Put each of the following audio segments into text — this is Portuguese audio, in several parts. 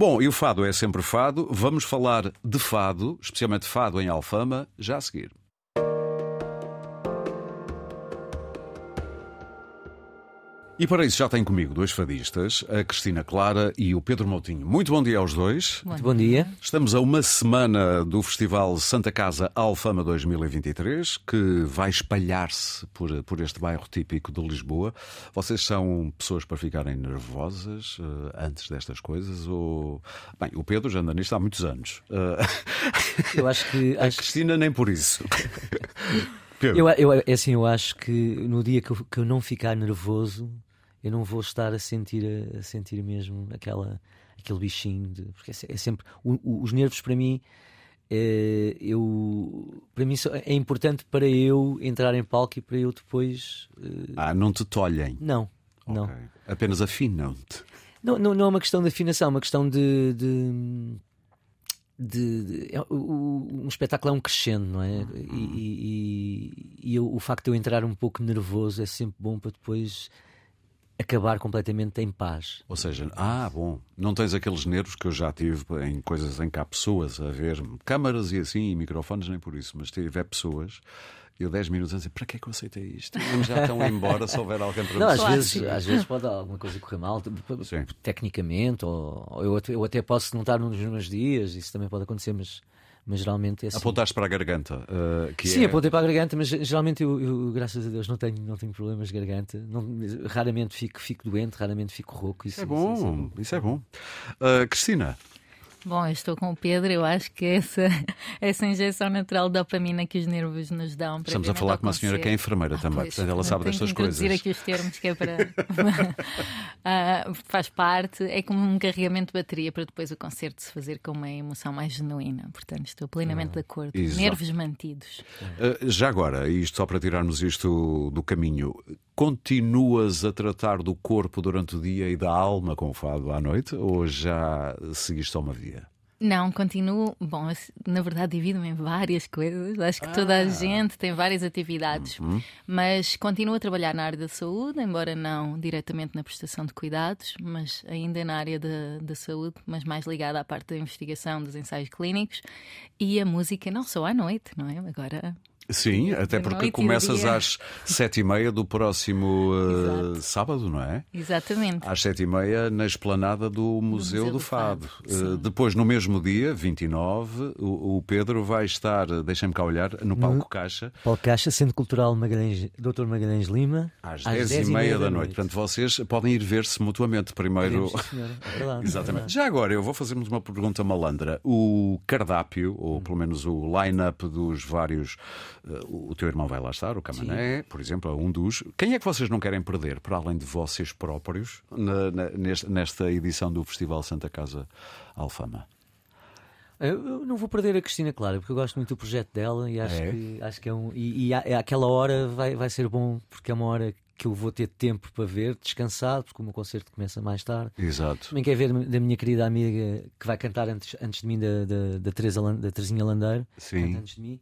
Bom, e o fado é sempre fado. Vamos falar de fado, especialmente fado em Alfama, já a seguir. E para isso já tenho comigo dois fadistas, a Cristina Clara e o Pedro Moutinho. Muito bom dia aos dois. Muito bom dia. Estamos a uma semana do Festival Santa Casa Alfama 2023, que vai espalhar-se por, por este bairro típico de Lisboa. Vocês são pessoas para ficarem nervosas uh, antes destas coisas? Ou... Bem, o Pedro já anda nisto há muitos anos. Uh... Eu acho que. A Cristina nem por isso. eu, eu, é assim, eu acho que no dia que eu, que eu não ficar nervoso eu não vou estar a sentir a, sentir mesmo aquela aquele bichinho de, porque é, é sempre o, o, os nervos para mim é, eu para mim é importante para eu entrar em palco e para eu depois uh... ah não te tolhem não okay. não apenas afinam-te não, não, não é uma questão de afinação, é uma questão de, de de, de, é, o, um espetáculo é um crescendo, não é? E, e, e, e eu, o facto de eu entrar um pouco nervoso é sempre bom para depois acabar completamente em paz. Ou seja, ah, bom, não tens aqueles nervos que eu já tive em coisas em que há pessoas a ver câmaras e assim, e microfones, nem por isso, mas tiver pessoas. Eu 10 minutos a dizer, para que é que eu aceitei isto? Eles já estão embora se houver alguém para não, às vezes, às vezes pode alguma coisa correr mal, Sim. tecnicamente, ou, ou eu, eu, até posso não estar nos meus dias, isso também pode acontecer, mas mas geralmente é assim. Apontaste para a garganta. Uh, Sim, é... apontei para a garganta, mas geralmente eu, eu, graças a Deus, não tenho, não tenho problemas de garganta. Não, raramente fico, fico doente, raramente fico rouco. Isso, é bom, isso, é bom. Isso é bom. Uh, Cristina. Bom, eu estou com o Pedro, eu acho que essa, essa injeção natural de dopamina que os nervos nos dão. Estamos a falar com uma senhora que é enfermeira ah, também, pois, portanto ela sabe destas coisas. aqui os termos que é para. uh, faz parte, é como um carregamento de bateria para depois o concerto se fazer com uma emoção mais genuína. Portanto, estou plenamente ah, de acordo. Exato. Nervos mantidos. Uh, já agora, isto só para tirarmos isto do caminho, continuas a tratar do corpo durante o dia e da alma com o fado à noite ou já seguiste só uma via? Não, continuo. Bom, na verdade, divido-me em várias coisas. Acho que ah. toda a ah. gente tem várias atividades, uhum. mas continuo a trabalhar na área da saúde, embora não diretamente na prestação de cuidados, mas ainda na área da, da saúde, mas mais ligada à parte da investigação dos ensaios clínicos e a música, não só à noite, não é? Agora Sim, até porque começas às sete e meia do próximo uh, sábado, não é? Exatamente. Às sete e meia na esplanada do Museu do, Museu do Fado. Fado. Uh, depois, no mesmo dia, 29, o, o Pedro vai estar, deixem-me cá olhar, no Palco no Caixa. Palco Caixa, Centro Cultural Magalhães, Dr. Magalhães Lima. Às, às dez, e meia da, da noite. noite. Portanto, vocês podem ir ver-se mutuamente primeiro. Podemos, é verdade, Exatamente. É verdade. Já agora, eu vou fazer-nos uma pergunta malandra. O cardápio, ou pelo menos o line-up dos vários o teu irmão vai lá estar, o Camané, Sim. por exemplo, é um dos. Quem é que vocês não querem perder, para além de vocês próprios, na, na, nesta edição do Festival Santa Casa Alfama? Eu não vou perder a Cristina Clara, porque eu gosto muito do projeto dela e acho, é. que, acho que é um. E, e aquela hora vai, vai ser bom, porque é uma hora que eu vou ter tempo para ver, descansado, porque o meu concerto começa mais tarde. Exato. Também quer ver da minha querida amiga que vai cantar antes, antes de mim, da, da, da, Teresa, da Terezinha Landeiro. Sim. Antes de mim.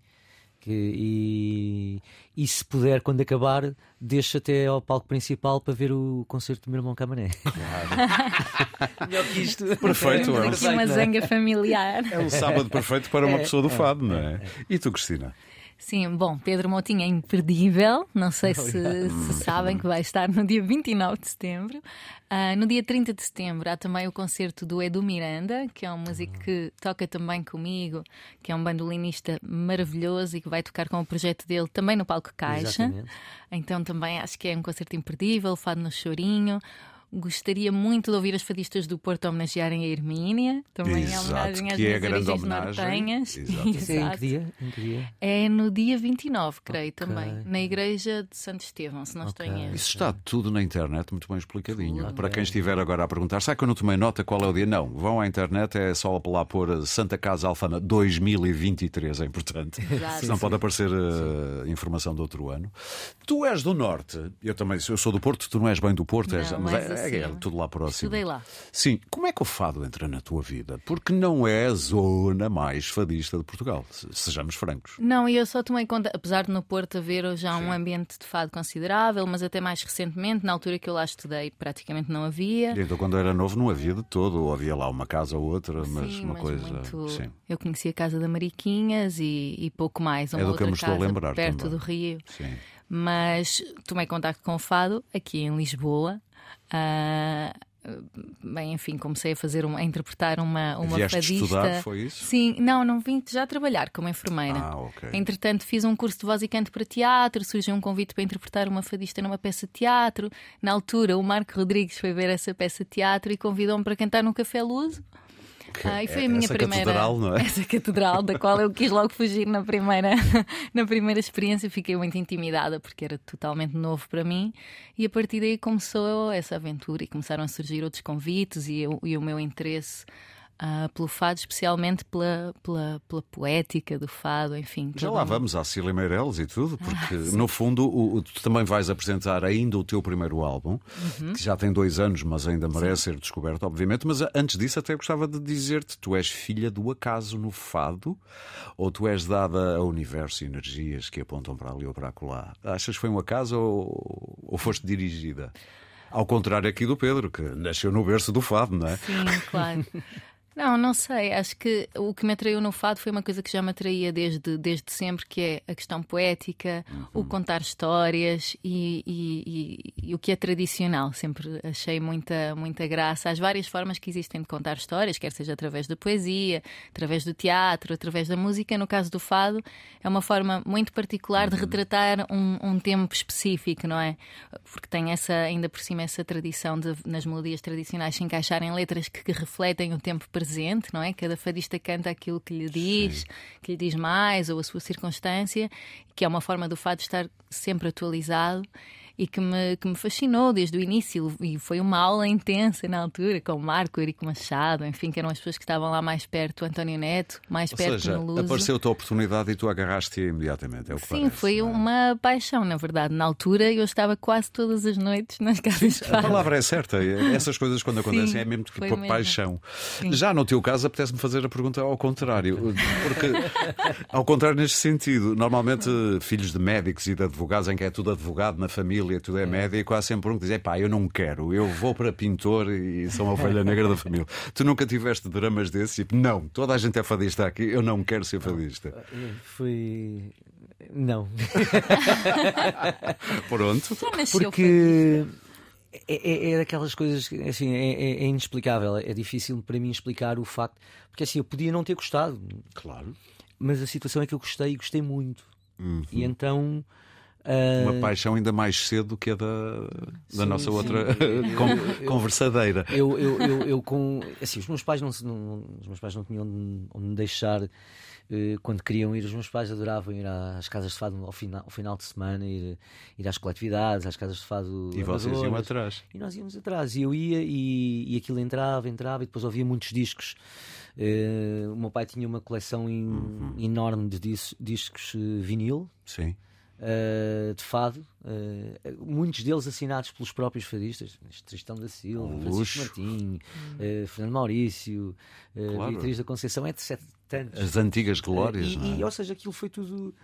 Que, e, e se puder, quando acabar, deixa até ao palco principal para ver o concerto do meu irmão Camané. Claro. Melhor que isto. Perfeito, é. Aqui uma zanga familiar. É um sábado perfeito para uma é, pessoa do é, fado, não é? é? E tu, Cristina? Sim, bom, Pedro Moutinho é imperdível. Não sei se, se, sabem que vai estar no dia 29 de setembro. Uh, no dia 30 de setembro há também o concerto do Edu Miranda, que é um músico que toca também comigo, que é um bandolinista maravilhoso e que vai tocar com o projeto dele também no Palco Caixa. Exatamente. Então também acho que é um concerto imperdível, fado no chorinho. Gostaria muito de ouvir as fadistas do Porto homenagearem a Hermínia, também Exato, é homenagem às que é a grande homenagem. Exato. Exato. É em que dia? Em que dia? É no dia 29, creio okay. também, na igreja de Santo Estevão, se não okay. estou em erro. Isso está tudo na internet, muito bem explicadinho. Tudo. Para quem estiver agora a perguntar, sabe que eu não tomei nota qual é o dia? Não, vão à internet, é só lá pôr Santa Casa Alfama 2023, é importante. Exato. Senão pode aparecer uh, informação de outro ano. Tu és do Norte, eu também, eu sou do Porto, tu não és bem do Porto, não, és, mas é, É, é, tudo lá próximo. Estudei lá. Sim. Como é que o fado entra na tua vida? Porque não é a zona mais fadista de Portugal, sejamos francos. Não, e eu só tomei conta, apesar de no Porto haver já um ambiente de fado considerável, mas até mais recentemente, na altura que eu lá estudei, praticamente não havia. então, quando era novo, não havia de todo, ou havia lá uma casa ou outra, mas Sim, uma mas coisa. muito- Sim. Eu conheci a Casa da Mariquinhas e, e pouco mais. Uma É do que eu me estou a lembrar perto também. do Rio. Sim. Mas tomei contacto com o fado aqui em Lisboa. Ah, bem, enfim, comecei a fazer uma, a interpretar uma, uma Vieste fadista. estudar, foi isso? Sim, não, não vim já trabalhar como enfermeira. Ah, ok. Entretanto, fiz um curso de voz e canto para teatro, surgiu um convite para interpretar uma fadista numa peça de teatro. Na altura, o Marco Rodrigues foi ver essa peça de teatro e convidou-me para cantar no Café Luso. Ah, e foi a minha Essa primeira catedral, não é? essa catedral da qual eu quis logo fugir na primeira na primeira experiência fiquei muito intimidada porque era totalmente novo para mim e a partir daí começou essa aventura e começaram a surgir outros convites e, eu- e o meu interesse ah, pelo fado especialmente pela, pela, pela poética do fado enfim Já lá vamos à Cília Meireles e tudo, porque Ah, no fundo o, o- tu também vais apresentar ainda o teu primeiro álbum, Uhum. que já tem dois anos, mas ainda merece ser descoberto, obviamente. Mas a- antes disso, até gostava de dizer-te: tu és filha do acaso no fado, ou tu és dada a universo e energias que apontam para ali ou para acolá? Achas que foi um acaso ou, ou foste dirigida? Ao contrário aqui do Pedro, que nasceu no berço do fado, não é? Sim, claro. Não, não sei. Acho que o que me atraiu no fado foi uma coisa que já me atraía desde, desde sempre, que é a questão poética, o contar histórias e, e- e- e o que é tradicional. Sempre achei muita, muita graça às várias formas que existem de contar histórias, quer seja através da poesia, através do teatro, através da música. No caso do fado, é uma forma muito particular de retratar um, um tempo específico, não é? Porque tem essa, ainda por cima, essa tradição de, nas melodias tradicionais, se encaixarem letras que, que refletem o tempo presente, não é? Cada fadista canta aquilo que lhe diz, que lhe diz mais, ou a sua circunstância, que é uma forma do fado estar sempre atualizado. E que me, que me fascinou desde o início, e foi uma aula intensa na altura, com o Marco, Eurico Machado, enfim, que eram as pessoas que estavam lá mais perto, o António Neto, mais Ou perto seja, no Luso. apareceu-te a oportunidade e tu agarraste-a imediatamente. É o que Sim, parece, foi é? uma paixão, na verdade. Na altura eu estava quase todas as noites nas casas A palavra é certa. Essas coisas, quando acontecem, Sim, é mesmo tipo foi por mesmo. paixão. Sim. Já no teu caso, apetece-me fazer a pergunta ao contrário. Porque, ao contrário, neste sentido, normalmente filhos de médicos e de advogados, em que é tudo advogado na família, tudo é médico, há sempre um que diz: "É pá, eu não quero, eu vou para pintor e sou uma ovelha negra da família. Tu nunca tiveste dramas desses? Tipo, não, toda a gente é fadista aqui, eu não quero ser fadista. Foi. Não. Pronto. Já nasceu Porque é, é, é daquelas coisas que assim, é, é- é inexplicável. É difícil para mim explicar o facto. Porque assim, eu podia não ter gostado, Claro. mas a situação é que eu gostei e gostei muito. E então. Ah, Uma paixão ainda mais cedo que a da, da Sim, nossa sim. outra Eu- con- eu- conversadeira. eu, eu, eu, eu com assim, os meus pais não, não- os meus pais não tinham onde, onde me deixar eh, quando queriam ir. Os meus pais adoravam ir às casas de fado ao final, ao final de semana, ir, ir às coletividades, às casas de fado. E vocês iam atrás. E nós íamos atrás. E eu ia e, e aquilo entrava, entrava, e depois ouvia muitos discos. Eh, o meu pai tinha uma coleção em- Uhum. enorme de dis- discos eh, vinil. Sim. Eh, de fado, eh, muitos deles assinados pelos próprios fadistas, Tristão da Silva, Um Francisco luxo. Martim, eh, Fernando Maurício, Claro. Beatriz da Conceição, etc. Tantos. As antigas glórias, E- não é? e, ou seja, aquilo foi tudo.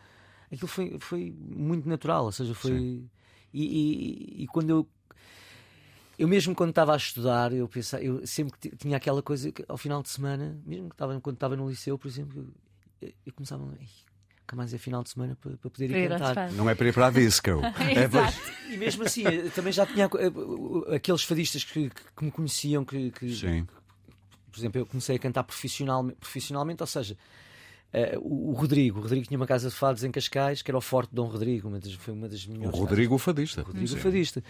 Aquilo foi, foi muito natural. Ou seja, foi. E, e- e quando eu. Eu mesmo quando estava a estudar, eu pensava, eu sempre que ti- tinha aquela coisa que ao final de semana, mesmo que estava, quando estava no liceu, por exemplo, eu, eu começava a. "Ei, Nunca mais é final de semana para, para poder ir cantar. Não é para ir para a disco. é para... E mesmo assim, eu também já tinha eh, aqueles fadistas que, que me conheciam, que, que- Sim. por exemplo, eu comecei a cantar profissionalmente, profissionalmente ou seja, eh, o, o Rodrigo, o Rodrigo tinha uma casa de fados em Cascais, que era o Forte Dom Rodrigo, uma das, foi uma das O melhores. Rodrigo o Fadista. casas. Rodrigo Sim. Fadista.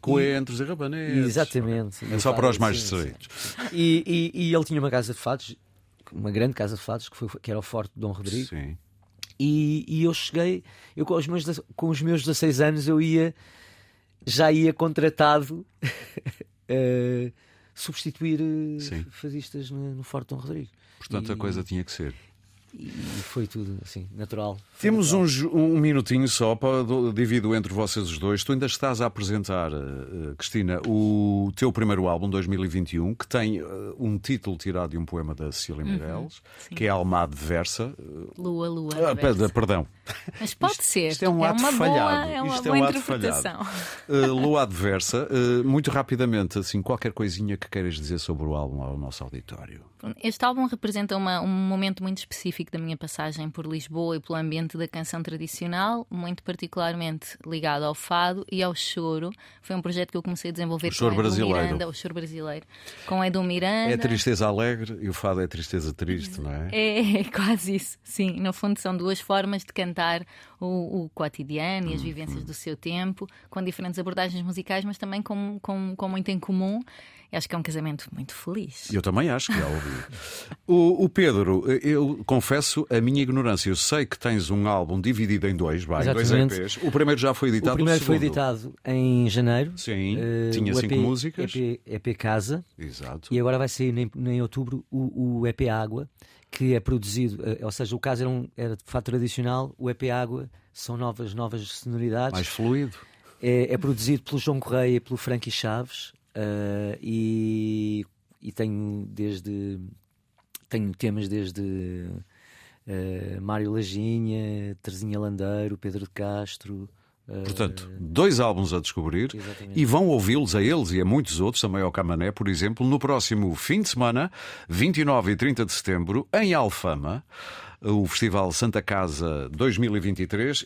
Coentros e rabanetes. Exatamente. É só para os mais distraídos. E, e- e ele tinha uma casa de fados, uma grande casa de fados, que, foi, que era o Forte Dom Rodrigo. Sim. E, e eu cheguei, eu com os, meus, com os meus 16 anos, eu ia, já ia contratado a substituir eh, Sim. fadistas no, no Forte Dom Rodrigo. Portanto, a E- coisa tinha que ser. E foi tudo assim, natural. Temos uns, um minutinho só para divido entre vocês os dois. Tu ainda estás a apresentar, uh, Cristina, o teu primeiro álbum, 2021, que tem uh, um título tirado de um poema da Cecília uhum, Meirelles, que é Alma Adversa. Lua, Lua. Uh, perdão. Mas pode isto, ser. Isto é um é ato falhado. Boa, é uma isto é um ato falhado. Lua Adversa. muito rapidamente, assim, qualquer coisinha que queiras dizer sobre o álbum ao nosso auditório. Este álbum representa uma, um momento muito específico da minha passagem por Lisboa e pelo ambiente da canção tradicional, muito particularmente ligado ao fado e ao choro. Foi um projeto que eu comecei a desenvolver o choro com brasileiro. Miranda, o choro brasileiro, com Edu Miranda. É tristeza alegre e o fado é tristeza triste, não é? É, é quase isso, sim. No fundo, são duas formas de cantar o, o cotidiano e as hum, vivências do seu tempo, com diferentes abordagens musicais, mas também com, com, com muito em comum. Acho que é um casamento muito feliz. Eu também acho que é óbvio. o, o, Pedro, eu confesso a minha ignorância. Eu sei que tens um álbum dividido em dois, vai, dois EPs. O primeiro já foi editado. O primeiro o foi editado em janeiro. Sim, uh, tinha cinco EP, músicas. EP, EP Casa. Exato. E agora vai sair em, em outubro o, o EP Água, que é produzido, uh, ou seja, o Casa era, um, era de fato tradicional, o EP Água são novas, novas sonoridades. Mais fluido. É, é, produzido pelo João Correia e pelo Frankie Chaves. Uh, e, e, tenho desde tenho temas desde uh, Mário Lajinha, Terezinha Landeiro, Pedro de Castro. Portanto, dois álbuns a descobrir exatamente. e vão ouvi-los a eles e a muitos outros, também ao Camané, por exemplo, no próximo fim de semana, 29 e 30 de setembro, em Alfama o Festival Santa Casa 2023